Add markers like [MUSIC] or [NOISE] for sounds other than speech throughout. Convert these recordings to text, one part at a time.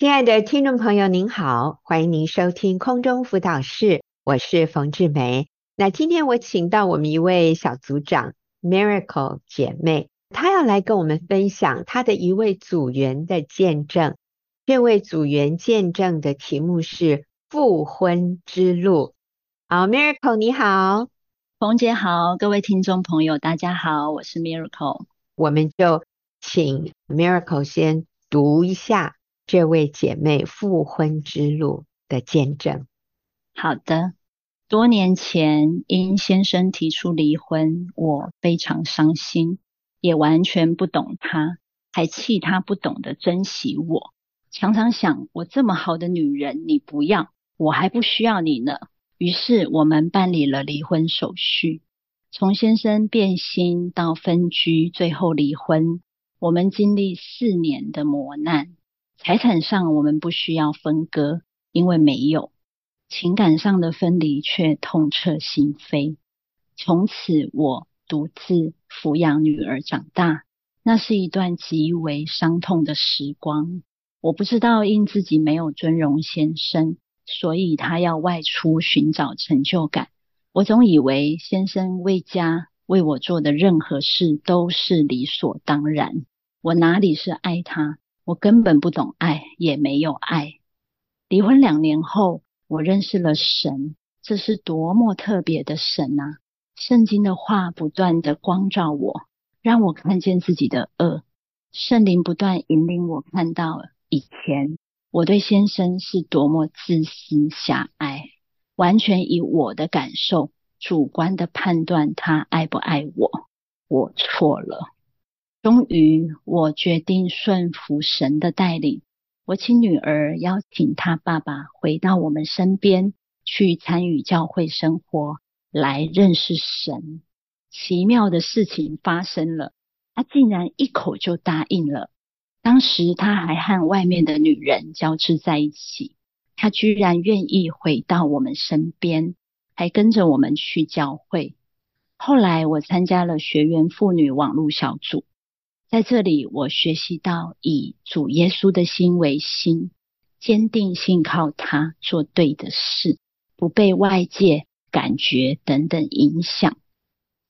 亲爱的听众朋友，您好，欢迎您收听空中辅导室，我是冯志梅。那今天我请到我们一位小组长 Miracle 姐妹，她要来跟我们分享她的一位组员的见证。这位组员见证的题目是复婚之路。好，Miracle 你好，冯姐好，各位听众朋友大家好，我是 Miracle。我们就请 Miracle 先读一下这位姐妹复婚之路的见证。好的，多年前因先生提出离婚，我非常伤心，也完全不懂他，还气他不懂得珍惜我。常常想，我这么好的女人，你不要，我还不需要你呢。于是我们办理了离婚手续，从先生变心到分居，最后离婚。我们经历四年的磨难，财产上我们不需要分割，因为没有；情感上的分离却痛彻心扉。从此我独自抚养女儿长大，那是一段极为伤痛的时光。我不知道因自己没有尊荣先生。所以他要外出寻找成就感。我总以为先生为家为我做的任何事都是理所当然。我哪里是爱他？我根本不懂爱，也没有爱。离婚两年后，我认识了神，这是多么特别的神啊！圣经的话不断地光照我，让我看见自己的恶。圣灵不断引领我看到以前。我对先生是多么自私狭隘，完全以我的感受主观的判断他爱不爱我。我错了。终于，我决定顺服神的带领。我请女儿邀请她爸爸回到我们身边，去参与教会生活，来认识神。奇妙的事情发生了，他竟然一口就答应了。当时他还和外面的女人交织在一起，他居然愿意回到我们身边，还跟着我们去教会。后来我参加了学员妇女网络小组，在这里我学习到以主耶稣的心为心，坚定信靠他，做对的事，不被外界感觉等等影响。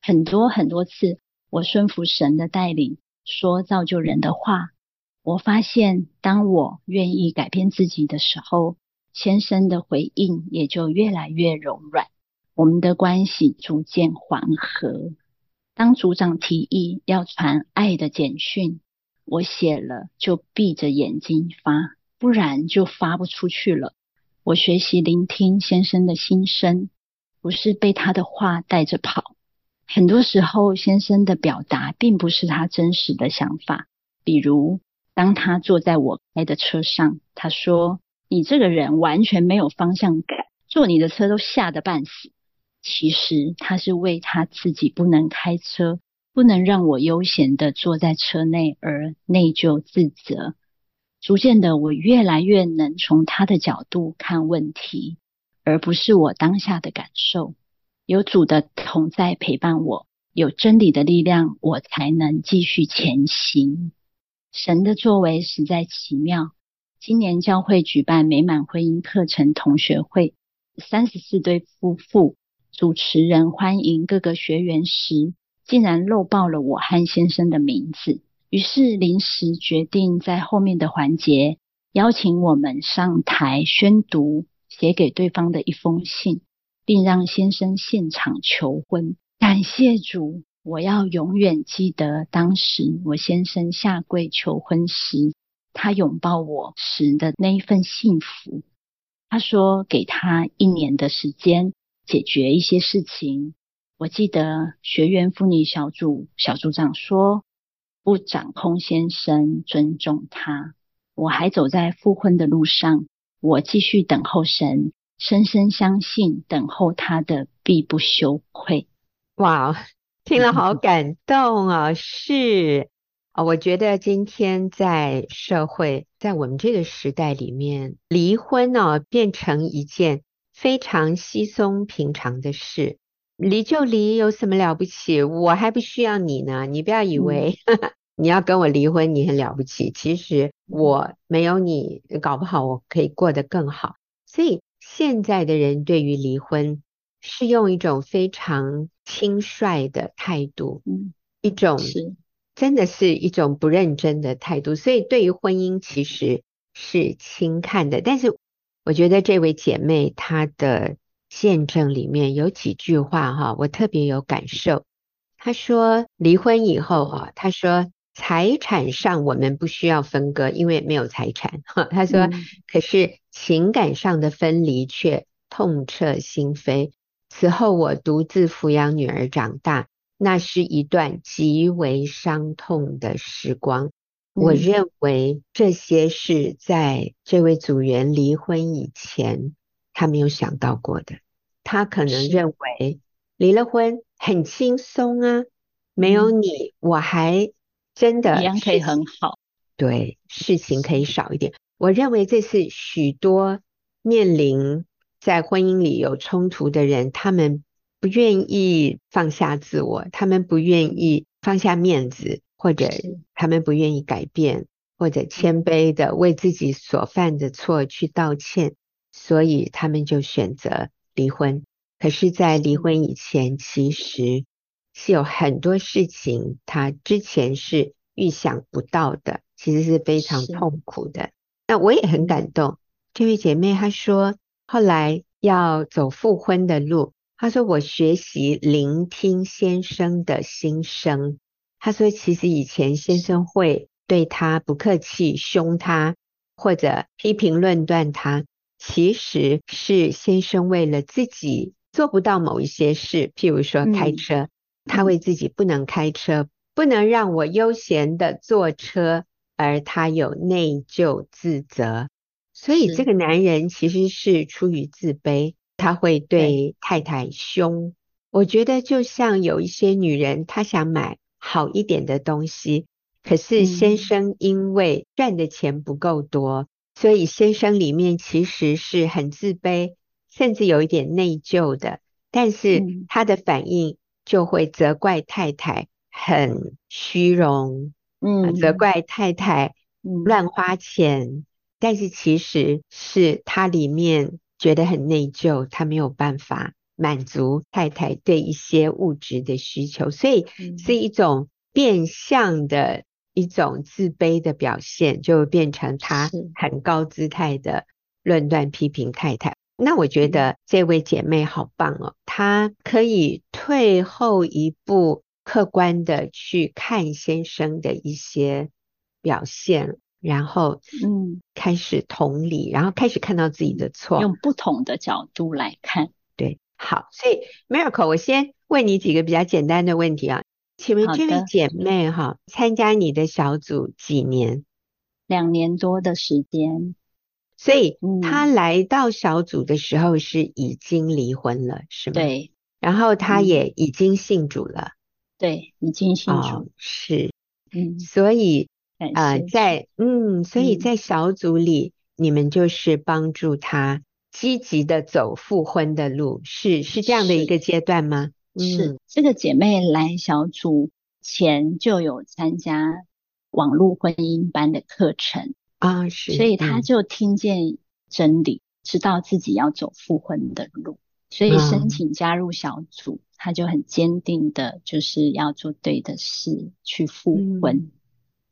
很多很多次，我顺服神的带领，说造就人的话。我发现，当我愿意改变自己的时候，先生的回应也就越来越柔软，我们的关系逐渐缓和。当组长提议要传爱的简讯，我写了就闭着眼睛发，不然就发不出去了。我学习聆听先生的心声，不是被他的话带着跑。很多时候，先生的表达并不是他真实的想法，比如。当他坐在我开的车上，他说：“你这个人完全没有方向感，坐你的车都吓得半死。”其实他是为他自己不能开车，不能让我悠闲地坐在车内而内疚自责。逐渐的，我越来越能从他的角度看问题，而不是我当下的感受。有主的同在陪伴我，有真理的力量，我才能继续前行。神的作为实在奇妙。今年教会举办美满婚姻课程同学会，三十四对夫妇，主持人欢迎各个学员时，竟然漏报了我和先生的名字。于是临时决定在后面的环节邀请我们上台宣读写给对方的一封信，并让先生现场求婚。感谢主。我要永远记得当时我先生下跪求婚时，他拥抱我时的那一份幸福。他说给他一年的时间解决一些事情。我记得学员妇女小组小组长说，不掌控先生，尊重他。我还走在复婚的路上，我继续等候神，深深相信等候他的必不羞愧。哇！听了好感动啊！是啊，我觉得今天在社会，在我们这个时代里面，离婚呢变成一件非常稀松平常的事。离就离，有什么了不起？我还不需要你呢。你不要以为 [LAUGHS] 你要跟我离婚，你很了不起。其实我没有你，搞不好我可以过得更好。所以现在的人对于离婚是用一种非常轻率的态度，嗯，一种是真的是一种不认真的态度。所以对于婚姻其实是轻看的。但是我觉得这位姐妹她的见证里面有几句话哈，我特别有感受。她说离婚以后哈，她说。财产上我们不需要分割，因为没有财产。她说，嗯、可是情感上的分离却痛彻心扉。此后我独自抚养女儿长大，那是一段极为伤痛的时光。嗯、我认为这些是在这位组员离婚以前，他没有想到过的。他可能认为离了婚很轻松啊，没有你我还。真的，一样可以很好。对，事情可以少一点。我认为这是许多面临在婚姻里有冲突的人，他们不愿意放下自我，他们不愿意放下面子，或者他们不愿意改变，或者谦卑的为自己所犯的错去道歉，所以他们就选择离婚。可是，在离婚以前，其实。是有很多事情，他之前是预想不到的，其实是非常痛苦的。那我也很感动，这位姐妹她说，后来要走复婚的路，她说我学习聆听先生的心声。她说，其实以前先生会对他不客气，凶他或者批评论断他，其实是先生为了自己做不到某一些事，譬如说开车。嗯他为自己不能开车，不能让我悠闲的坐车，而他有内疚自责，所以这个男人其实是出于自卑，他会对太太凶。我觉得就像有一些女人，她想买好一点的东西，可是先生因为赚的钱不够多，所以先生里面其实是很自卑，甚至有一点内疚的，但是他的反应。就会责怪太太很虚荣，嗯，责怪太太乱花钱，嗯，但是其实是他里面觉得很内疚，他没有办法满足太太对一些物质的需求，所以是一种变相的一种自卑的表现，就变成他很高姿态的论断批评太太。那我觉得这位姐妹好棒哦，她可以退后一步，客观的去看先生的一些表现，然后嗯，开始同理，然后开始看到自己的错，用不同的角度来看。对，好，所以 Miracle，我先问你几个比较简单的问题啊，请问这位姐妹哈，参加你的小组几年？两年多的时间。所以他来到小组的时候是已经离婚了，嗯、是吗？对。然后他也已经信主了。对，已经信主。哦、是。嗯。所以呃，在嗯，所以在小组里，嗯、你们就是帮助他积极的走复婚的路，是是这样的一个阶段吗？是。这个姐妹来小组前就有参加网络婚姻班的课程。啊，是，所以她就听见真理，嗯、知道自己要走复婚的路，所以申请加入小组，嗯、他就很坚定的，就是要做对的事，去复婚。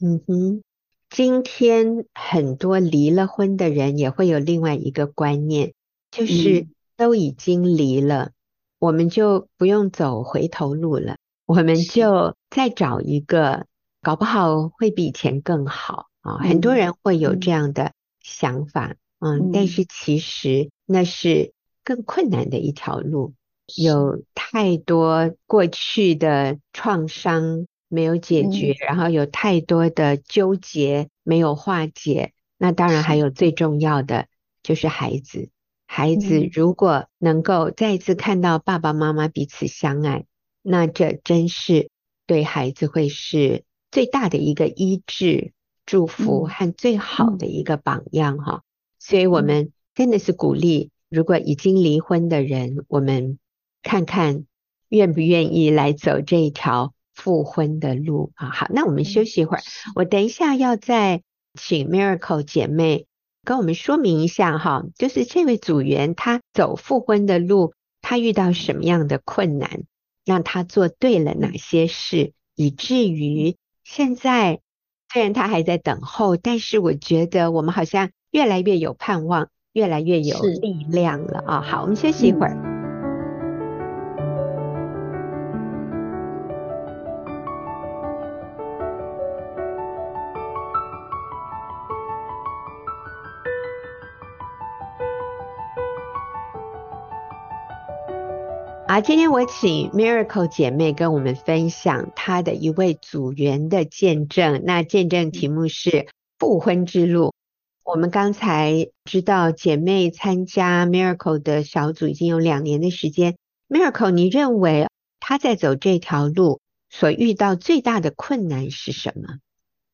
嗯，嗯哼，今天很多离了婚的人也会有另外一个观念，就是都已经离了，嗯、我们就不用走回头路了，我们就再找一个，搞不好会比以前更好。啊，很多人会有这样的想法，嗯，嗯，但是其实那是更困难的一条路，有太多过去的创伤没有解决，嗯、然后有太多的纠结没有化解，那当然还有最重要的就是孩子，孩子如果能够再一次看到爸爸妈妈彼此相爱，嗯、那这真是对孩子会是最大的一个医治。祝福和最好的一个榜样哈，嗯、所以我们真的是鼓励，如果已经离婚的人，我们看看愿不愿意来走这一条复婚的路啊。好，那我们休息一会儿，我等一下要再请 Miracle 姐妹跟我们说明一下哈，就是这位组员他走复婚的路，他遇到什么样的困难，让他做对了哪些事，以至于现在虽然他还在等候，但是我觉得我们好像越来越有盼望，越来越有力量了啊。好，我们休息一会儿。嗯好，今天我请 Miracle 姐妹跟我们分享她的一位组员的见证。那见证题目是复婚之路。我们刚才知道姐妹参加 Miracle 的小组已经有两年的时间。Miracle，你认为她在走这条路所遇到最大的困难是什么？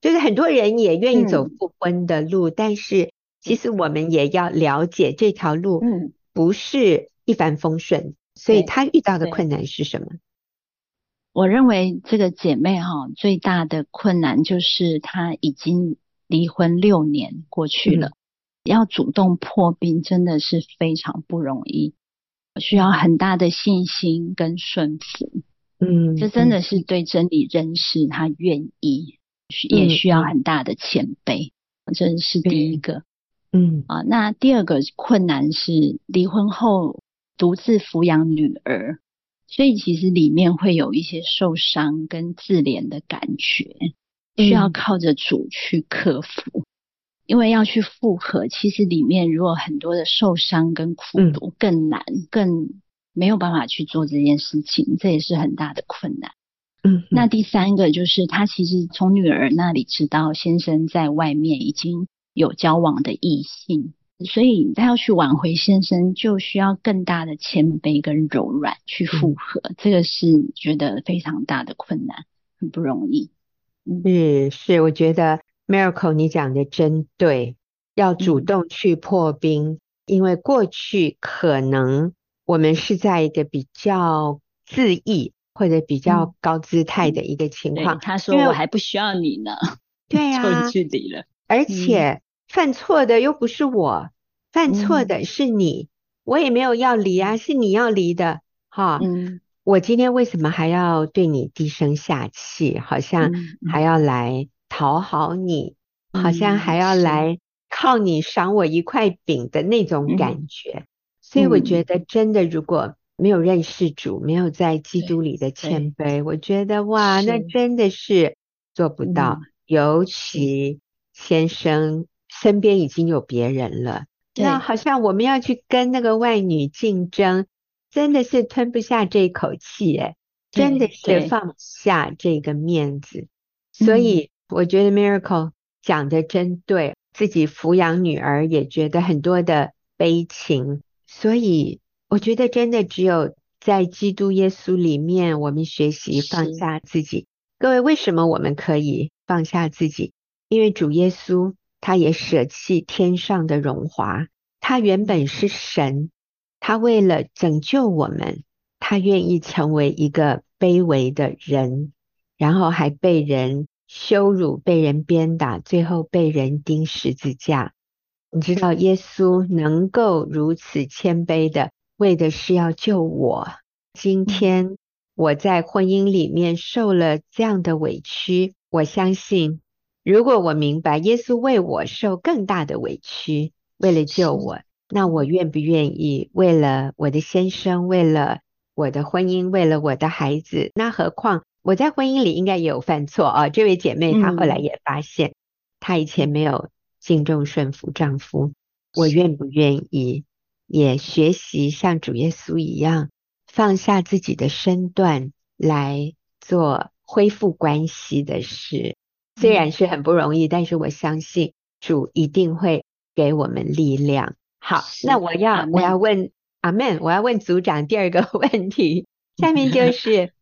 就是很多人也愿意走复婚的路，嗯、但是其实我们也要了解这条路，嗯，不是一帆风顺。所以她遇到的困难是什么？我认为这个姐妹哈，最大的困难就是她已经离婚六年过去了，嗯、要主动破冰真的是非常不容易，需要很大的信心跟顺服。嗯，这真的是对真理认识，她愿意，也需要很大的谦卑，这是第一个。嗯啊，那第二个困难是离婚后。独自抚养女儿，所以其实里面会有一些受伤跟自怜的感觉，需要靠着主去克服。嗯、因为要去复合，其实里面如果很多的受伤跟苦毒更难，嗯、更没有办法去做这件事情，这也是很大的困难。嗯，那第三个就是他其实从女儿那里知道先生在外面已经有交往的异性。所以他要去挽回先生，就需要更大的谦卑跟柔软去复合，嗯、这个是觉得非常大的困难，很不容易。嗯是，我觉得 Miracle 你讲的真对，要主动去破冰，嗯、因为过去可能我们是在一个比较自意或者比较高姿态的一个情况。嗯、他说我还不需要你呢，对呀、啊，距离了，而且。嗯犯错的又不是我，犯错的是你，嗯、我也没有要离啊，是你要离的，哈，嗯，我今天为什么还要对你低声下气，好像还要来讨好你，嗯、好像还要来靠你赏我一块饼的那种感觉，嗯、所以我觉得真的如果没有认识主，没有在基督里的谦卑，我觉得哇，那真的是做不到，嗯、尤其先生。身边已经有别人了，对那好像我们要去跟那个外女竞争，真的是吞不下这口气，哎，真的是放不下这个面子。所以我觉得 Miracle 讲的真对，自己抚养女儿也觉得很多的悲情。所以我觉得真的只有在基督耶稣里面，我们学习放下自己。各位，为什么我们可以放下自己？因为主耶稣。他也舍弃天上的荣华，他原本是神，他为了拯救我们，他愿意成为一个卑微的人，然后还被人羞辱、被人鞭打，最后被人钉十字架。你知道，耶稣能够如此谦卑的，为的是要救我。今天我在婚姻里面受了这样的委屈，我相信。如果我明白耶稣为我受更大的委屈，为了救我，那我愿不愿意为了我的先生，为了我的婚姻，为了我的孩子？那何况我在婚姻里应该也有犯错啊！这位姐妹她后来也发现，她以前没有敬重顺服丈夫。我愿不愿意也学习像主耶稣一样，放下自己的身段来做恢复关系的事？虽然是很不容易，但是我相信主一定会给我们力量。好，那我要我要问阿门，我要问组长第二个 [LAUGHS] 问题。下面就 [LAUGHS] 是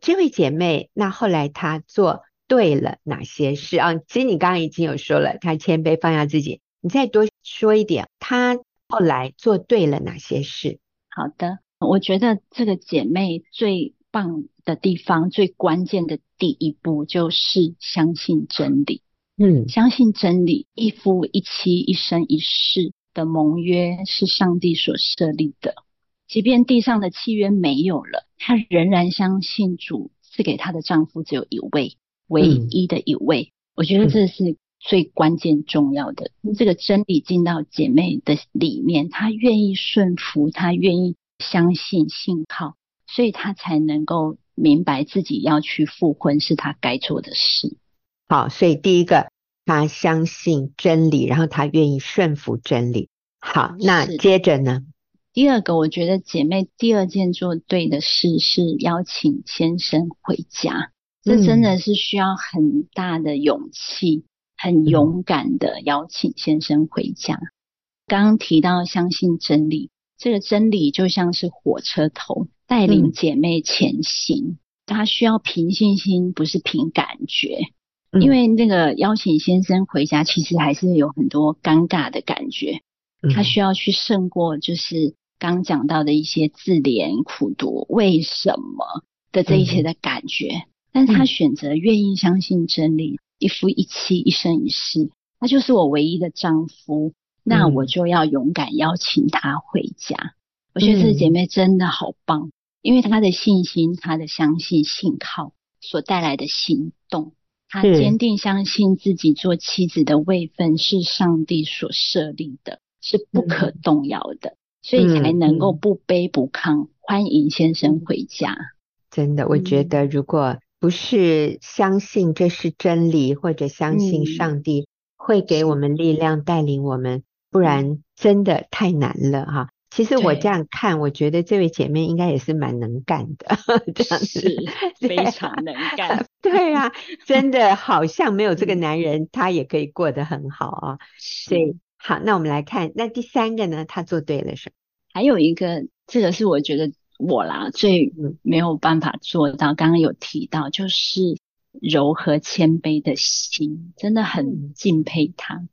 这位姐妹，那后来她做对了哪些事啊？其实你刚刚已经有说了，她谦卑放下自己，你再多说一点，她后来做对了哪些事？好的，我觉得这个姐妹最棒的地方，最关键的第一步就是相信真理。嗯，相信真理，一夫一妻，一生一世的盟约是上帝所设立的。即便地上的契约没有了，她仍然相信主赐给她的丈夫只有一位，唯一的一位。嗯、我觉得这是最关键重要的。嗯、这个真理进到姐妹的里面，她愿意顺服，她愿意相信、信靠，所以他才能够明白自己要去复婚是他该做的事。好，所以第一个，他相信真理，然后他愿意顺服真理。好，那接着呢？第二个，我觉得姐妹第二件做对的事是邀请先生回家，这真的是需要很大的勇气，嗯、很勇敢的邀请先生回家。刚刚提到相信真理，这个真理就像是火车头带领姐妹前行，她、嗯、需要凭信心，不是凭感觉，嗯、因为那个邀请先生回家，其实还是有很多尴尬的感觉，她需要去胜过就是。刚讲到的一些自怜、苦读、为什么的这一些的感觉，嗯、但他选择愿意相信真理，一夫一妻，一生一世，他就是我唯一的丈夫，那我就要勇敢邀请他回家。嗯、我觉得这姐妹真的好棒，因为她的信心、她的相信、信靠所带来的行动，她坚定相信自己做妻子的位分是上帝所设立的，是不可动摇的。嗯所以才能够不卑不亢，嗯、欢迎先生回家。真的，我觉得如果不是相信这是真理，或者相信上帝会给我们力量带领我们，不然真的太难了哈。其实我这样看，我觉得这位姐妹应该也是蛮能干的，[LAUGHS] 这样子是 [LAUGHS] 非常能干。[LAUGHS] 对啊，真的好像没有这个男人，她也可以过得很好啊。所以。好，那我们来看，那第三个呢？她做对了什么？还有一个，这个是我觉得我啦最没有办法做到。刚刚有提到，就是柔和谦卑的心，真的很敬佩他。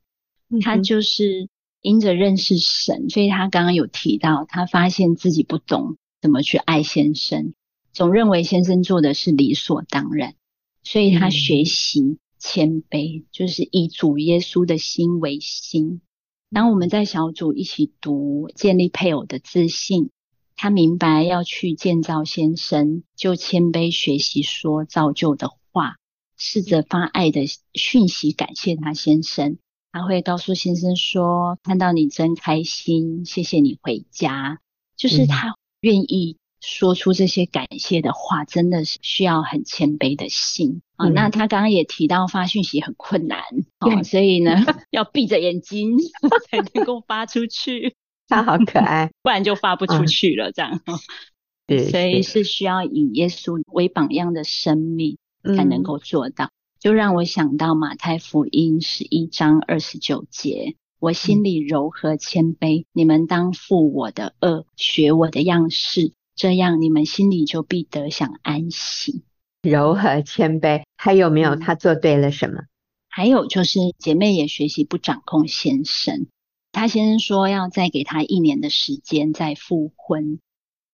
嗯、他就是因着认识神，所以他刚刚有提到，他发现自己不懂怎么去爱先生，总认为先生做的是理所当然，所以他学习谦卑，嗯、就是以主耶稣的心为心。当我们在小组一起读建立配偶的自信，他明白要去建造先生，就谦卑学习说造就的话，试着发爱的讯息感谢他先生。他会告诉先生说：“看到你真开心，谢谢你回家。”就是他愿意。说出这些感谢的话，真的是需要很谦卑的心啊。嗯、那他刚刚也提到发讯息很困难，所以呢，[LAUGHS] 要闭着眼睛 [LAUGHS] 才能够发出去。[LAUGHS] 他好可爱，不然就发不出去了。这样，对、嗯，所以是需要以耶稣为榜样的生命才能够做到。嗯、就让我想到马太福音十一章二十九节：“我心里柔和谦卑，嗯、你们当负我的轭，学我的样式。”这样你们心里就必得享安息。柔和谦卑，还有没有他做对了什么？嗯、还有就是姐妹也学习不掌控先生。他先生说要再给他一年的时间再复婚，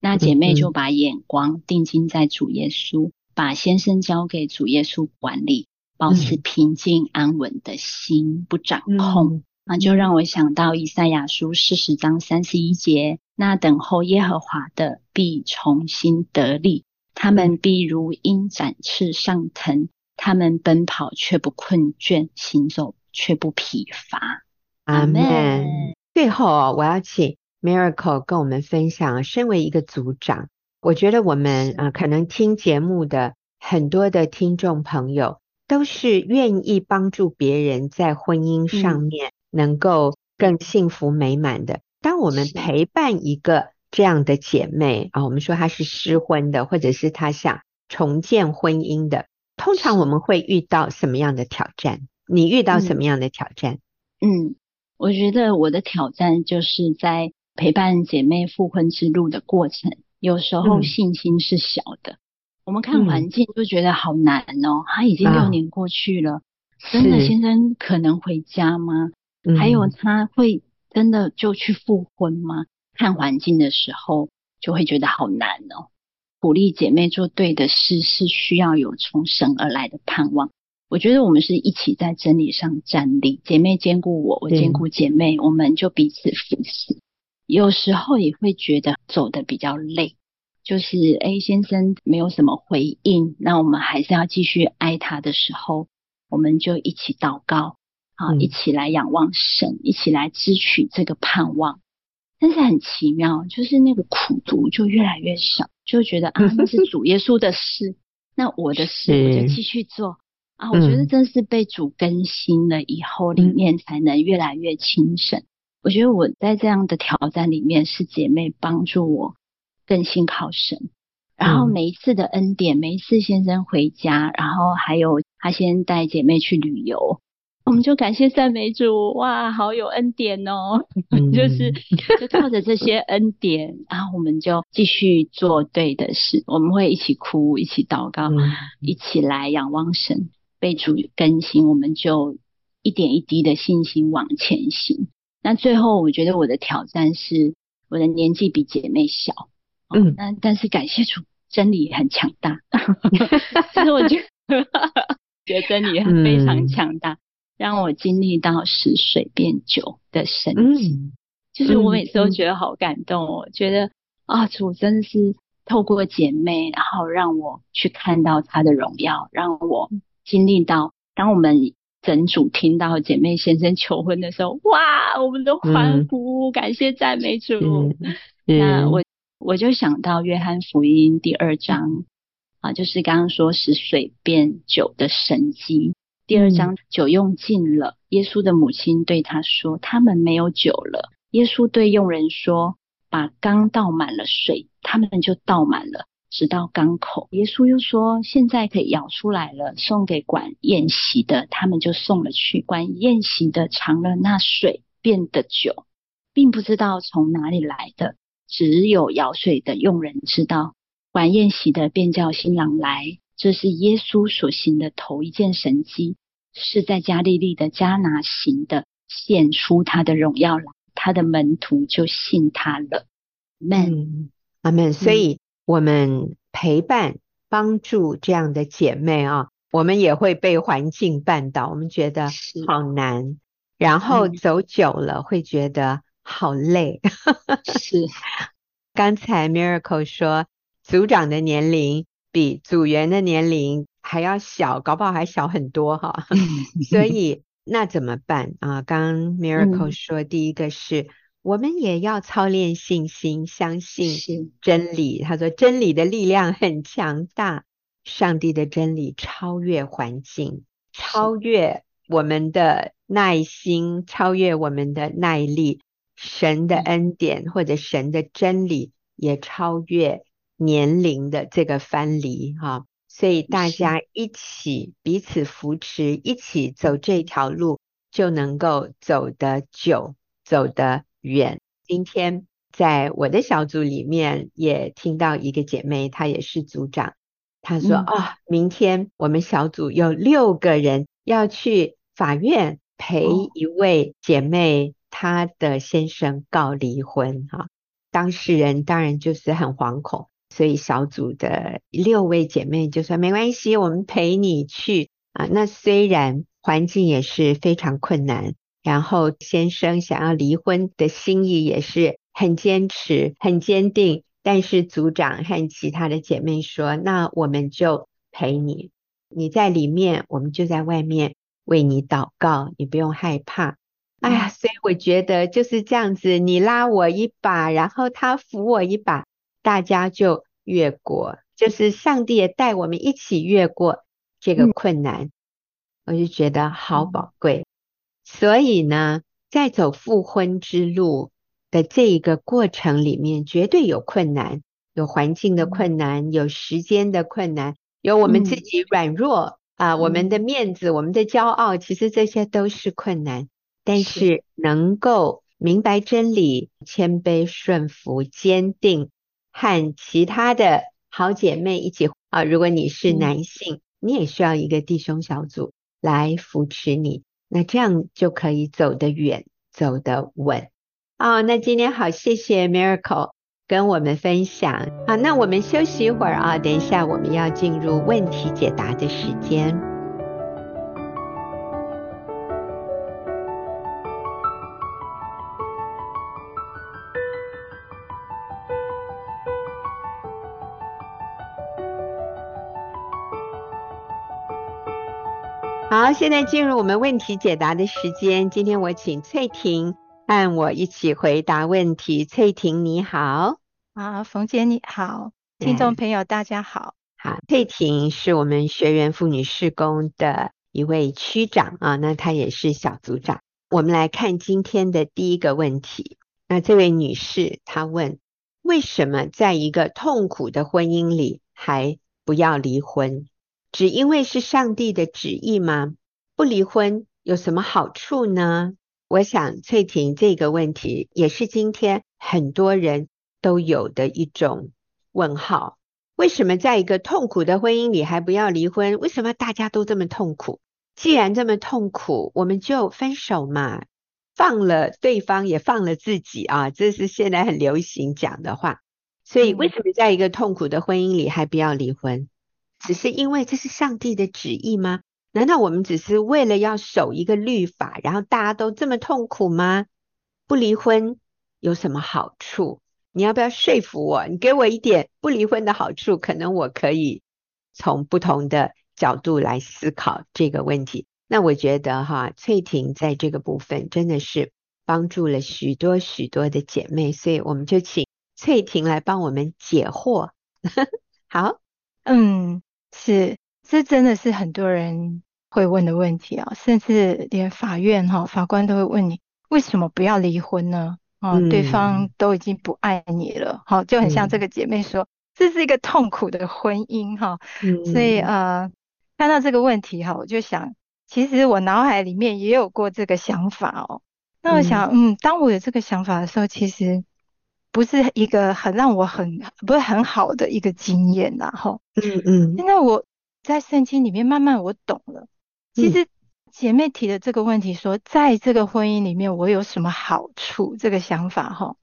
那姐妹就把眼光定睛在主耶稣，嗯、把先生交给主耶稣管理，保持平静安稳的心，不掌控。嗯那就让我想到以赛亚书四十章三十一节，那等候耶和华的必重新得力，他们必如鹰展翅上腾，他们奔跑却不困倦，行走却不疲乏。阿门。最后，我要请 Miracle 跟我们分享，身为一个组长，我觉得我们啊，可能听节目的很多的听众朋友，都是愿意帮助别人在婚姻上面、嗯。能够更幸福美满的。当我们陪伴一个这样的姐妹啊，我们说她是失婚的，或者是她想重建婚姻的，通常我们会遇到什么样的挑战？你遇到什么样的挑战？嗯，我觉得我的挑战就是在陪伴姐妹复婚之路的过程，有时候信心是小的。嗯、我们看环境就觉得好难哦，他已经六年过去了，啊、真的先生可能回家吗？还有他会真的就去复婚吗？看环境的时候就会觉得好难哦。鼓励姐妹做对的事，是需要有从神而来的盼望。我觉得我们是一起在真理上站立，姐妹兼顾我，我兼顾姐妹，我们就彼此扶持。有时候也会觉得走得比较累，就是 A 先生没有什么回应，那我们还是要继续爱他的时候，我们就一起祷告。好，一起来仰望神，嗯、一起来支取这个盼望。但是很奇妙，就是那个苦读就越来越少，就觉得啊，那是主耶稣的事，那我的事我就继续做啊。我觉得真是被主更新了以后，里面才能越来越轻省。嗯、我觉得我在这样的挑战里面，是姐妹帮助我更信靠神。然后每一次的恩典，每一次先生回家，然后还有他先带姐妹去旅游。我们就感谢赞美主，哇，好有恩典哦！[LAUGHS] 嗯、就是就靠着这些恩典，然后我们就继续做对的事。我们会一起哭，一起祷告，嗯、一起来仰望神，被主更新，我们就一点一滴的信心往前行。那最后，我觉得我的挑战是，我的年纪比姐妹小，嗯，但但是感谢主，真理很强大。[LAUGHS] 其实我觉得，[LAUGHS] 觉得真理非常强大。嗯让我经历到使水变酒的神奇，嗯、就是我每次都觉得好感动。我、嗯、觉得啊，主真的是透过姐妹，然后让我去看到他的荣耀，让我经历到，当我们整组听到姐妹先生求婚的时候，哇，我们都欢呼，嗯、感谢赞美主。嗯嗯、那我我就想到约翰福音第二章啊，就是刚刚说使水变酒的神迹。第二章，酒用尽了，耶稣的母亲对他说：“他们没有酒了。”耶稣对佣人说：“把缸倒满了水。”他们就倒满了，直到缸口。耶稣又说：“现在可以舀出来了，送给管宴席的。”他们就送了去。管宴席的尝了那水变的酒，并不知道从哪里来的，只有舀水的用人知道。晚宴席的便叫新郎来。这是耶稣所行的头一件神迹，是在加利利的迦拿行的，显出他的荣耀来，他的门徒就信他了。们阿门。所以，我们陪伴、帮助这样的姐妹啊，我们也会被环境绊倒，我们觉得好难，然后走久了会觉得好累。[LAUGHS] 是，刚才 Miracle 说组长的年龄。比组员的年龄还要小，搞不好还小很多哈。[LAUGHS] 所以那怎么办啊？刚刚 Miracle 说，第一个是、嗯、我们也要操练信心，相信真理。他说真理的力量很强大，上帝的真理超越环境，超越我们的耐心，超越我们的耐力。神的恩典或者神的真理也超越。年龄的这个藩篱哈，所以大家一起彼此扶持，一起走这条路，就能够走得久，走得远。今天在我的小组里面也听到一个姐妹，她也是组长，她说啊、嗯哦，明天我们小组有六个人要去法院陪一位姐妹，她的先生告离婚哈，当事人当然就是很惶恐。所以小组的六位姐妹就说：“没关系，我们陪你去啊。”那虽然环境也是非常困难，然后先生想要离婚的心意也是很坚持、很坚定，但是组长和其他的姐妹说：“那我们就陪你，你在里面，我们就在外面为你祷告，你不用害怕。”哎呀，所以我觉得就是这样子，你拉我一把，然后他扶我一把。大家就越过，就是上帝也带我们一起越过这个困难，嗯、我就觉得好宝贵。嗯、所以呢，在走复婚之路的这一个过程里面，绝对有困难，有环境的困难，有时间的困难，有我们自己软弱、嗯、啊，我们的面子，我们的骄傲，其实这些都是困难。但是能够明白真理，谦卑顺服，坚定。和其他的好姐妹一起啊，如果你是男性，嗯、你也需要一个弟兄小组来扶持你，那这样就可以走得远，走得稳。哦，那今天好，谢谢 Miracle 跟我们分享。好，那我们休息一会儿啊，等一下我们要进入问题解答的时间。好，现在进入我们问题解答的时间。今天我请翠婷和我一起回答问题。翠婷你好，啊，冯姐你好，听众朋友大家好。好，翠婷是我们学员妇女事工的一位区长啊，那她也是小组长。我们来看今天的第一个问题。那这位女士她问：为什么在一个痛苦的婚姻里还不要离婚？只因为是上帝的旨意吗？不离婚有什么好处呢？我想翠婷这个问题也是今天很多人都有的一种问号。为什么在一个痛苦的婚姻里还不要离婚？为什么大家都这么痛苦？既然这么痛苦，我们就分手嘛，放了对方也放了自己啊，这是现在很流行讲的话。所以为什么在一个痛苦的婚姻里还不要离婚？只是因为这是上帝的旨意吗？难道我们只是为了要守一个律法，然后大家都这么痛苦吗？不离婚有什么好处？你要不要说服我？你给我一点不离婚的好处，可能我可以从不同的角度来思考这个问题。那我觉得哈，翠婷在这个部分真的是帮助了许多许多的姐妹，所以我们就请翠婷来帮我们解惑。[LAUGHS] 好，嗯。是，这真的是很多人会问的问题啊，甚至连法院哈法官都会问你，为什么不要离婚呢？啊、嗯，对方都已经不爱你了，哈，就很像这个姐妹说，嗯、这是一个痛苦的婚姻哈，嗯，所以呃，看到这个问题哈，我就想，其实我脑海里面也有过这个想法哦。那我想，嗯，嗯，当我有这个想法的时候，其实。不是一个很让我很不是很好的一个经验然后，嗯嗯。现在我在圣经里面慢慢我懂了，其实姐妹提的这个问题说，在这个婚姻里面我有什么好处？这个想法哈，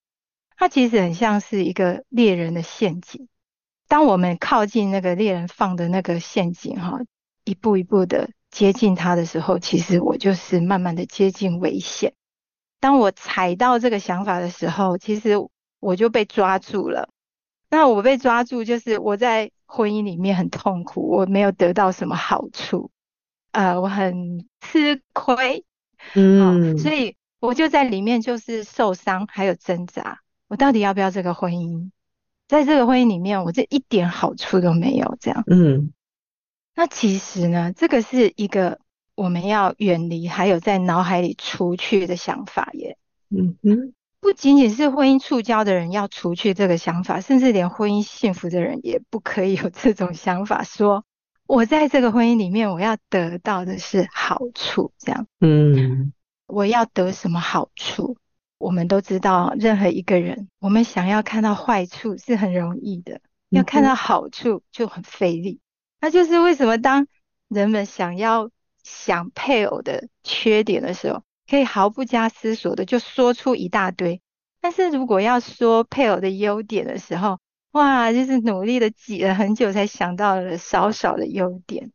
它其实很像是一个猎人的陷阱。当我们靠近那个猎人放的那个陷阱哈，一步一步的接近他的时候，其实我就是慢慢的接近危险。当我踩到这个想法的时候，其实。我就被抓住了，那我被抓住就是我在婚姻里面很痛苦，我没有得到什么好处，呃，我很吃亏，嗯、哦，所以我就在里面就是受伤，还有挣扎，我到底要不要这个婚姻？在这个婚姻里面，我这一点好处都没有，这样，嗯，那其实呢，这个是一个我们要远离，还有在脑海里除去的想法耶，嗯嗯。不仅仅是婚姻触礁的人要除去这个想法，甚至连婚姻幸福的人也不可以有这种想法。说我在这个婚姻里面，我要得到的是好处，这样。嗯，我要得什么好处？我们都知道，任何一个人，我们想要看到坏处是很容易的，要看到好处就很费力。那就是为什么当人们想要想配偶的缺点的时候，可以毫不加思索的就说出一大堆，但是如果要说配偶的优点的时候，哇，就是努力的挤了很久才想到了少少的优点，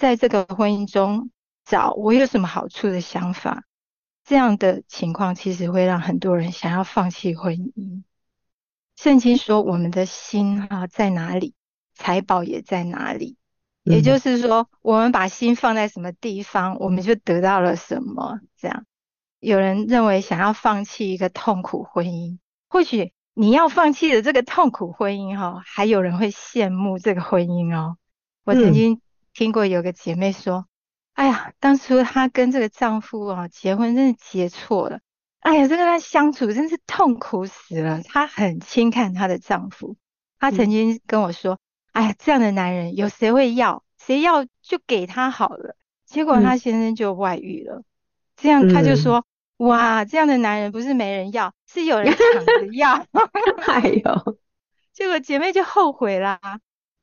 在这个婚姻中找我有什么好处的想法，这样的情况其实会让很多人想要放弃婚姻。圣经说我们的心啊在哪里，财宝也在哪里。也就是说，我们把心放在什么地方，我们就得到了什么。这样，有人认为想要放弃一个痛苦婚姻，或许你要放弃的这个痛苦婚姻，哈，还有人会羡慕这个婚姻哦。我曾经听过有个姐妹说：“哎呀，当初她跟这个丈夫啊结婚，真是结错了。哎呀，这跟她相处真是痛苦死了。她很轻看她的丈夫，她曾经跟我说。”哎呀，这样的男人有谁会要？谁要就给他好了。结果他先生就外遇了，嗯、这样他就说：“嗯、哇，这样的男人不是没人要，是有人抢着 [LAUGHS] 要。”哎呦，结果姐妹就后悔啦。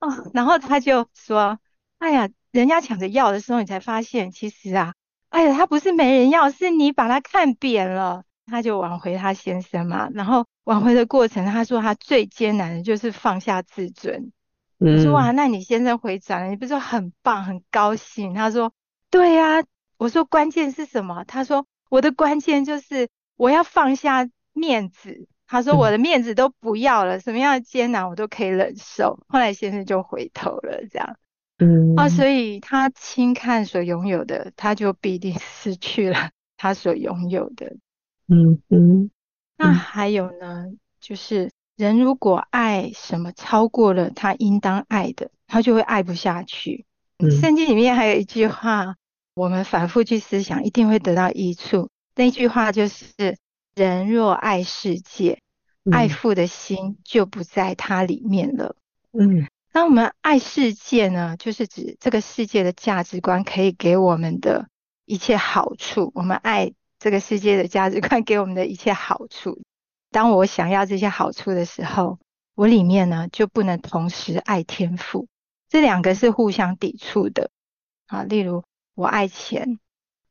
哦，然后他就说：“哎呀，人家抢着要的时候，你才发现其实啊，哎呀，他不是没人要，是你把他看扁了。他就挽回他先生嘛。然后挽回的过程，他说他最艰难的就是放下自尊。嗯、我说哇，那你先生回转了，你不是说很棒很高兴？他说对呀、啊。我说关键是什么？他说我的关键就是我要放下面子。他说我的面子都不要了，嗯、什么样的艰难我都可以忍受。后来先生就回头了，这样。嗯啊，所以他轻看所拥有的，他就必定失去了 [LAUGHS] 他所拥有的。嗯嗯，那还有呢，就是人如果爱什么超过了他应当爱的，他就会爱不下去。嗯，圣经里面还有一句话，我们反复去思想，一定会得到益处。那句话就是：人若爱世界，爱父的心就不在它里面了。嗯。那我们爱世界呢，就是指这个世界的价值观可以给我们的一切好处。我们爱这个世界的价值观给我们的一切好处。当我想要这些好处的时候，我里面呢就不能同时爱天赋，这两个是互相抵触的啊。例如我爱钱，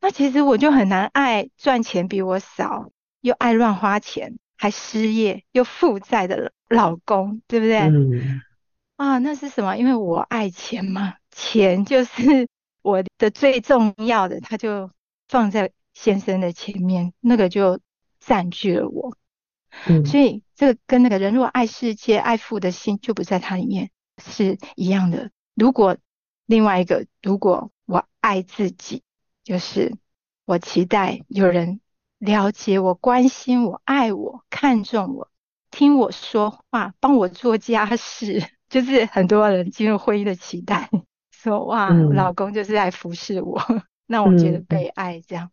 那其实我就很难爱赚钱比我少，又爱乱花钱，还失业又负债的老公，对不对？嗯啊，那是什么？因为我爱钱嘛，钱就是 [LAUGHS] 我的最重要的，他就放在先生的前面，那个就占据了我。嗯，所以这个跟那个人若爱世界，爱父的心就不在他里面是一样的。如果另外一个，如果我爱自己，就是我期待有人了解我、关心我、爱我、看重我、听我说话、帮我做家事。[LAUGHS] 就是很多人进入婚姻的期待，说哇，嗯、老公就是来服侍我，[LAUGHS] 那我觉得被爱这样。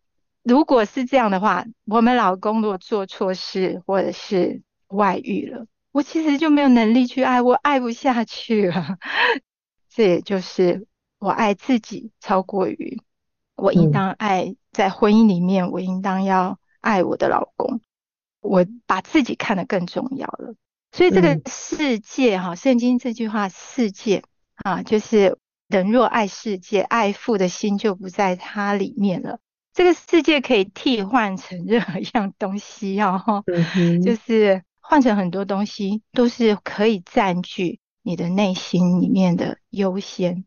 如果是这样的话，我们老公如果做错事或者是外遇了，我其实就没有能力去爱，我爱不下去了。[LAUGHS] 这也就是我爱自己超过于我应当爱，在婚姻里面我应当要爱我的老公，我把自己看得更重要了。所以这个世界哈，圣经这句话“世界”啊，就是人若爱世界，爱父的心就不在他里面了。这个世界可以替换成任何一样东西啊，就是换成很多东西，都是可以占据你的内心里面的优先。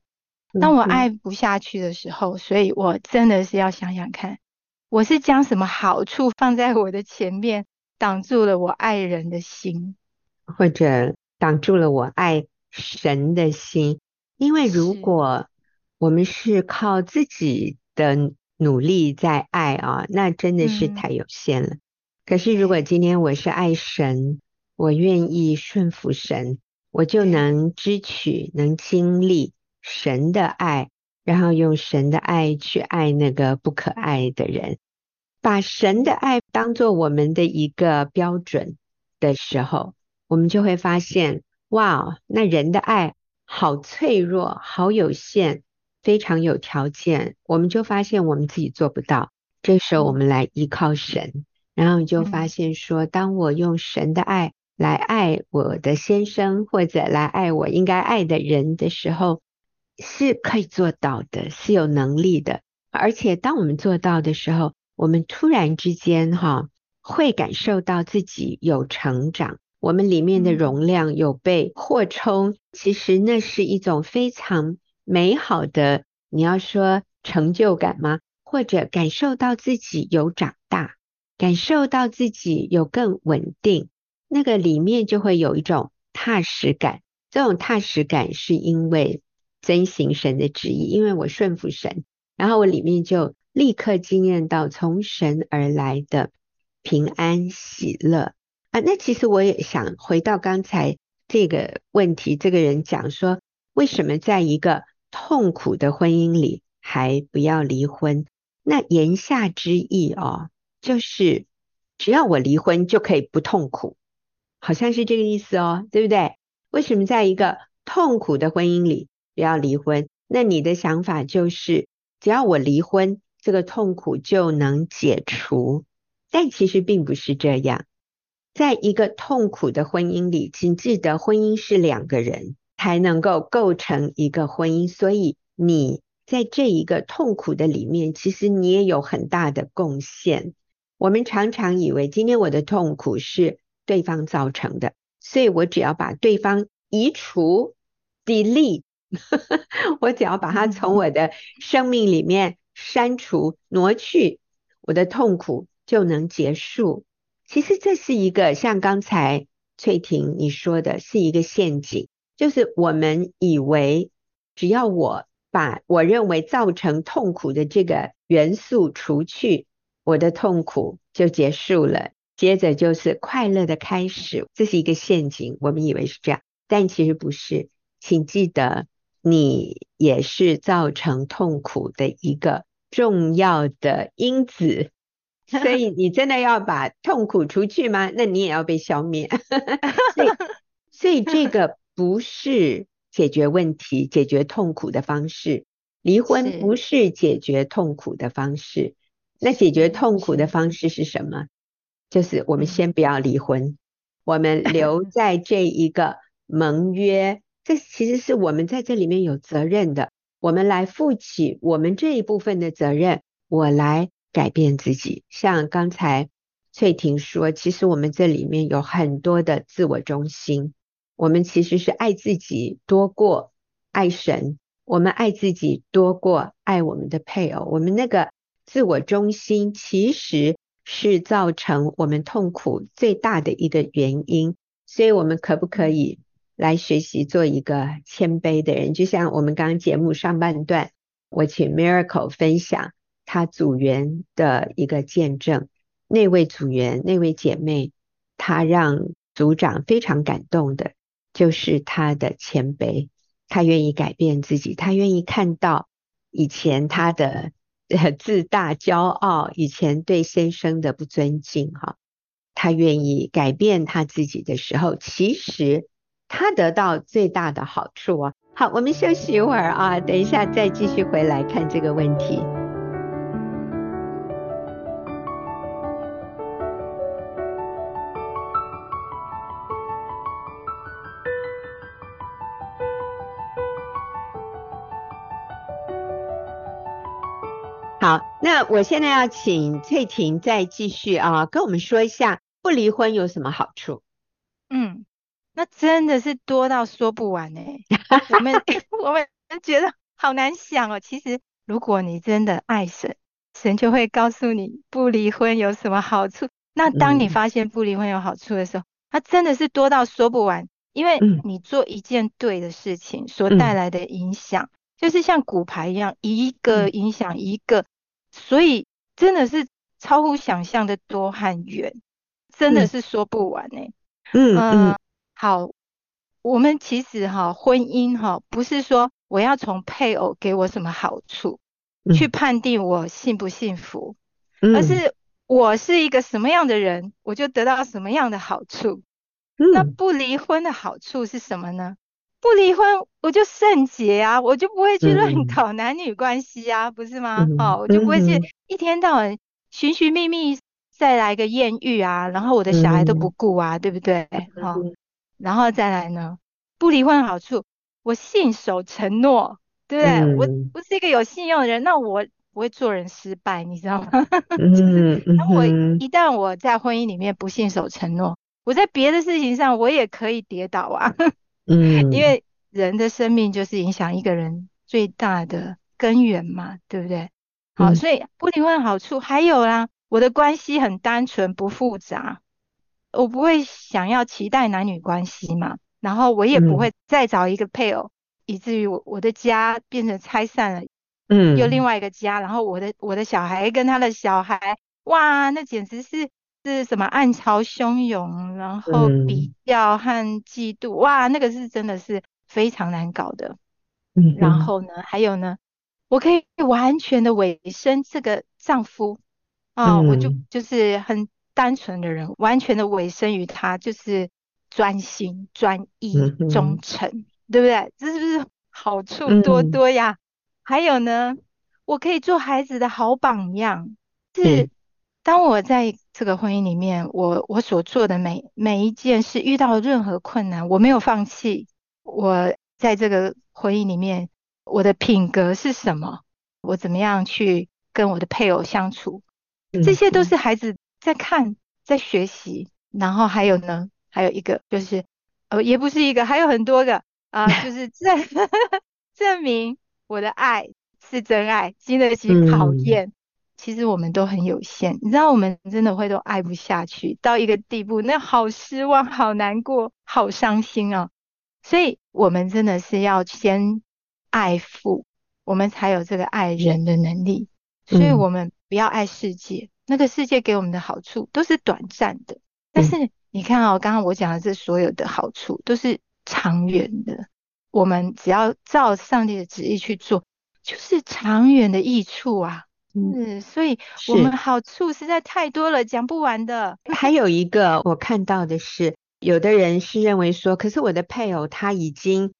当我爱不下去的时候，所以我真的是要想想看，我是将什么好处放在我的前面，挡住了我爱人的心。或者挡住了我爱神的心，因为如果我们是靠自己的努力在爱啊，那真的是太有限了。嗯、可是如果今天我是爱神，我愿意顺服神，我就能支取、能经历神的爱，然后用神的爱去爱那个不可爱的人，把神的爱当做我们的一个标准的时候。我们就会发现，哇，那人的爱好脆弱，好有限，非常有条件。我们就发现我们自己做不到。这时候我们来依靠神，然后你就发现说，当我用神的爱来爱我的先生，或者来爱我应该爱的人的时候，是可以做到的，是有能力的。而且当我们做到的时候，我们突然之间哈，会感受到自己有成长。我们里面的容量有被扩充，其实那是一种非常美好的，你要说成就感吗？或者感受到自己有长大，感受到自己有更稳定，那个里面就会有一种踏实感。这种踏实感是因为遵行神的旨意，因为我顺服神，然后我里面就立刻经验到从神而来的平安喜乐。啊，那其实我也想回到刚才这个问题，这个人讲说，为什么在一个痛苦的婚姻里还不要离婚？那言下之意哦，就是只要我离婚就可以不痛苦，好像是这个意思哦，对不对？为什么在一个痛苦的婚姻里不要离婚？那你的想法就是，只要我离婚，这个痛苦就能解除，但其实并不是这样。在一个痛苦的婚姻里，请记得，婚姻是两个人才能够构成一个婚姻，所以你在这一个痛苦的里面，其实你也有很大的贡献。我们常常以为今天我的痛苦是对方造成的，所以我只要把对方移除，delete，[LAUGHS] 我只要把他从我的生命里面删除、挪去，我的痛苦就能结束。其实这是一个像刚才翠婷你说的，是一个陷阱，就是我们以为只要我把我认为造成痛苦的这个元素除去。我的痛苦就结束了，接着就是快乐的开始。这是一个陷阱，我们以为是这样，但其实不是。请记得，你也是造成痛苦的一个重要的因子。所以，你真的要把痛苦除去吗？那你也要被消灭。[LAUGHS] 所以，所以这个不是解决问题、解决痛苦的方式。离婚不是解决痛苦的方式。那解决痛苦的方式是什么？就是我们先不要离婚，我们留在这一个盟约。这其实是我们在这里面有责任的，我们来负起我们这一部分的责任。我来改变自己。像刚才翠婷说，其实我们这里面有很多的自我中心，我们其实是爱自己多过爱神，我们爱自己多过爱我们的配偶，我们那个。自我中心其实是造成我们痛苦最大的一个原因，所以我们可不可以来学习做一个谦卑的人？就像我们刚刚节目上半段，我请 Miracle 分享他组员的一个见证，那位组员那位姐妹，她让组长非常感动的，就是他的谦卑，他愿意改变自己，他愿意看到以前他的。自大、骄傲，以前对先生的不尊敬，哈，他愿意改变他自己的时候，其实他得到最大的好处啊。好，我们休息一会儿啊，等一下再继续回来看这个问题。好，那我现在要请翠婷再继续啊，跟我们说一下不离婚有什么好处？嗯，那真的是多到说不完呢。[LAUGHS] 我们 [LAUGHS] 我们觉得好难想哦。其实，如果你真的爱神，神就会告诉你不离婚有什么好处。那当你发现不离婚有好处的时候，它真的是多到说不完，因为你做一件对的事情所带来的影响，就是像骨牌一样，一个影响一个。所以真的是超乎想象的多和远，真的是说不完呢、欸。嗯嗯、呃，好，我们其实哈婚姻哈不是说我要从配偶给我什么好处、嗯、去判定我幸不幸福、嗯，而是我是一个什么样的人，我就得到什么样的好处。嗯、那不离婚的好处是什么呢？不离婚，我就圣洁啊，我就不会去乱搞男女关系啊，嗯、不是吗？嗯、哦，我就不会去一天到晚寻寻觅觅再来个艳遇啊，然后我的小孩都不顾啊，嗯、对不对？好、然后再来呢，不离婚的好处，我信守承诺，对不对？嗯、我不是一个有信用的人，那我不会做人失败，你知道吗？[LAUGHS] 就是，那我一旦我在婚姻里面不信守承诺，我在别的事情上我也可以跌倒啊。嗯，因为人的生命就是影响一个人最大的根源嘛，对不对？好，所以不离婚的好处还有啦，我的关系很单纯不复杂，我不会想要期待男女关系嘛，然后我也不会再找一个配偶，以至于我我的家变成拆散了，嗯，又另外一个家，然后我的我的小孩跟他的小孩，哇，那简直是。是什么暗潮汹涌，然后比较和嫉妒，嗯、哇，那个是真的是非常难搞的。嗯，然后呢，还有呢，我可以完全的委身这个丈夫啊、嗯，我就就是很单纯的人，完全的委身于他，就是专心、专一、忠诚、嗯，对不对？这是不是好处多多呀？嗯、还有呢，我可以做孩子的好榜样，是。嗯当我在这个婚姻里面，我我所做的每每一件事，遇到任何困难，我没有放弃。我在这个婚姻里面，我的品格是什么？我怎么样去跟我的配偶相处？这些都是孩子在看，在学习，然后还有呢，还有一个就是，呃，也不是一个，还有很多个啊、呃，就是证 [LAUGHS] 证明我的爱是真爱，经得起考验。嗯、其实我们都很有限，你知道，我们真的会都爱不下去到一个地步，那好失望，好难过，好伤心啊。所以，我们真的是要先爱父，我们才有这个爱人的能力。所以我们不要爱世界，嗯、那个世界给我们的好处都是短暂的。但是你看哦，刚刚我讲的这所有的好处都是长远的。我们只要照上帝的旨意去做，就是长远的益处啊。嗯，所以我们好处实在太多了，讲不完的。还有一个我看到的是。有的人是认为说，可是我的配偶他已经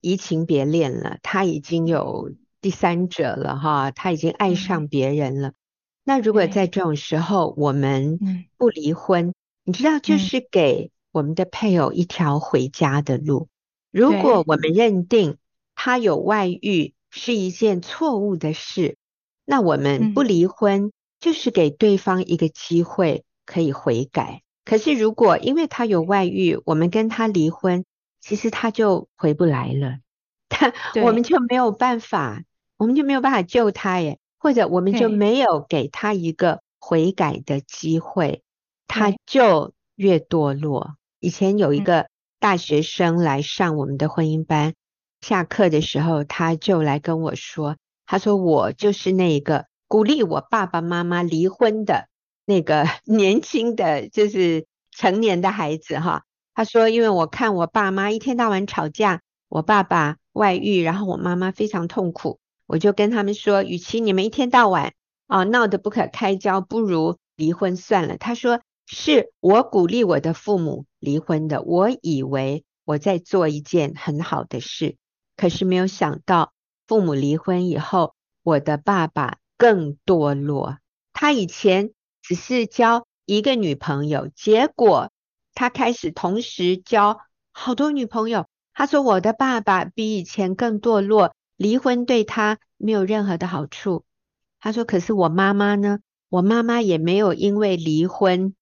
移情别恋了，他已经有第三者了哈，他已经爱上别人了。嗯、那如果在这种时候我们不离婚，嗯、你知道，就是给我们的配偶一条回家的路。如果我们认定他有外遇是一件错误的事，那我们不离婚就是给对方一个机会可以悔改。可是，如果因为他有外遇，我们跟他离婚，其实他就回不来了，[LAUGHS] 他我们就没有办法，我们就没有办法救他耶，或者我们就没有给他一个悔改的机会，他就越堕落。以前有一个大学生来上我们的婚姻班，下课的时候他就来跟我说，他说我就是那个鼓励我爸爸妈妈离婚的。[LAUGHS] 那个 [LAUGHS] 年轻的就是成年的孩子哈，他说：“因为我看我爸妈一天到晚吵架，我爸爸外遇，然后我妈妈非常痛苦，我就跟他们说，与其你们一天到晚啊闹得不可开交，不如离婚算了。”他说：“是我鼓励我的父母离婚的，我以为我在做一件很好的事，可是没有想到父母离婚以后，我的爸爸更堕落，他以前。”只是交一个女朋友，结果他开始同时交好多女朋友。他说：“我的爸爸比以前更堕落，离婚对他没有任何的好处。”他说：“可是我妈妈呢？我妈妈也没有因为离婚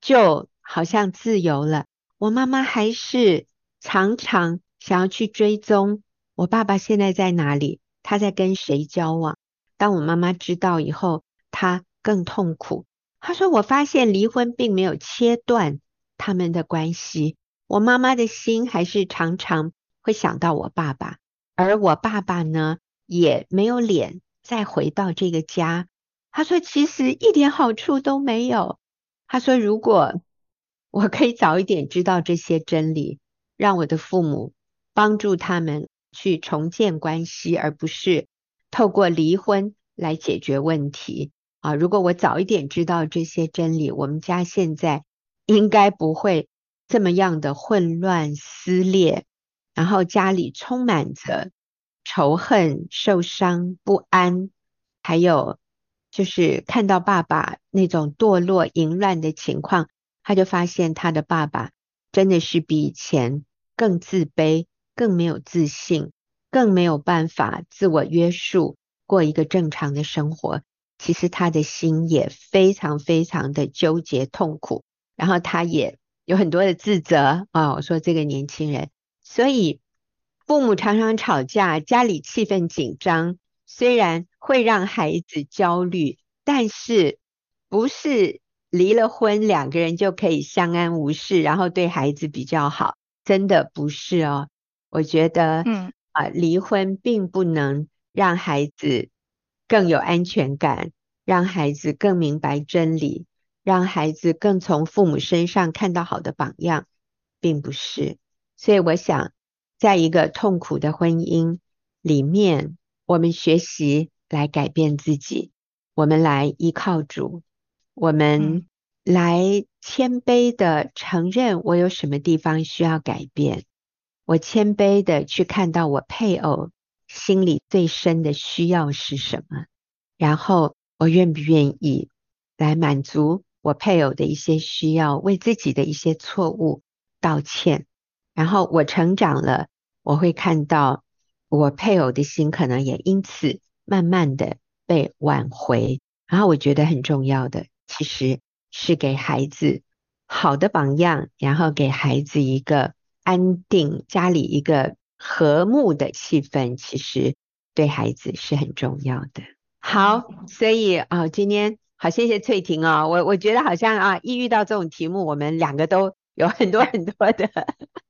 就好像自由了。我妈妈还是常常想要去追踪我爸爸现在在哪里，他在跟谁交往。当我妈妈知道以后，他更痛苦。”他说：“我发现离婚并没有切断他们的关系，我妈妈的心还是常常会想到我爸爸，而我爸爸呢，也没有脸再回到这个家。”他说：“其实一点好处都没有。”他说：“如果我可以早一点知道这些真理，让我的父母帮助他们去重建关系，而不是透过离婚来解决问题。”啊，如果我早一点知道这些真理，我们家现在应该不会这么样的混乱撕裂，然后家里充满着仇恨、受伤、不安，还有就是看到爸爸那种堕落、淫乱的情况，他就发现他的爸爸真的是比以前更自卑、更没有自信、更没有办法自我约束，过一个正常的生活。其实他的心也非常非常的纠结痛苦，然后他也有很多的自责啊。我说这个年轻人，所以父母常常吵架，家里气氛紧张，虽然会让孩子焦虑，但是不是离了婚两个人就可以相安无事，然后对孩子比较好，真的不是哦。我觉得，嗯啊，离婚并不能让孩子。更有安全感，让孩子更明白真理，让孩子更从父母身上看到好的榜样，并不是。所以我想，在一个痛苦的婚姻里面，我们学习来改变自己，我们来依靠主，我们来谦卑的承认我有什么地方需要改变，我谦卑的去看到我配偶。心里最深的需要是什么？然后我愿不愿意来满足我配偶的一些需要，为自己的一些错误道歉。然后我成长了，我会看到我配偶的心可能也因此慢慢的被挽回。然后我觉得很重要的，其实是给孩子好的榜样，然后给孩子一个安定，家里一个和睦的气氛，其实对孩子是很重要的。好，所以啊、哦，今天好，谢谢翠婷啊、哦，我我觉得好像啊，一遇到这种题目，我们两个都有很多 [LAUGHS] 很多的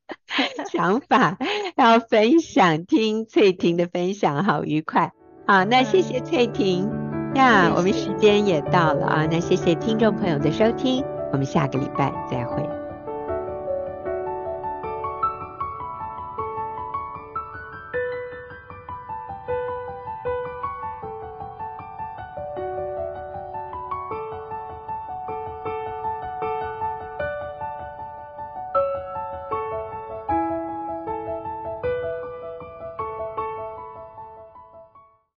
[LAUGHS] 想法要分享，听翠婷的分享，好愉快。好，那谢谢翠婷呀，我们时间也到了啊，那谢谢听众朋友的收听，我们下个礼拜再会。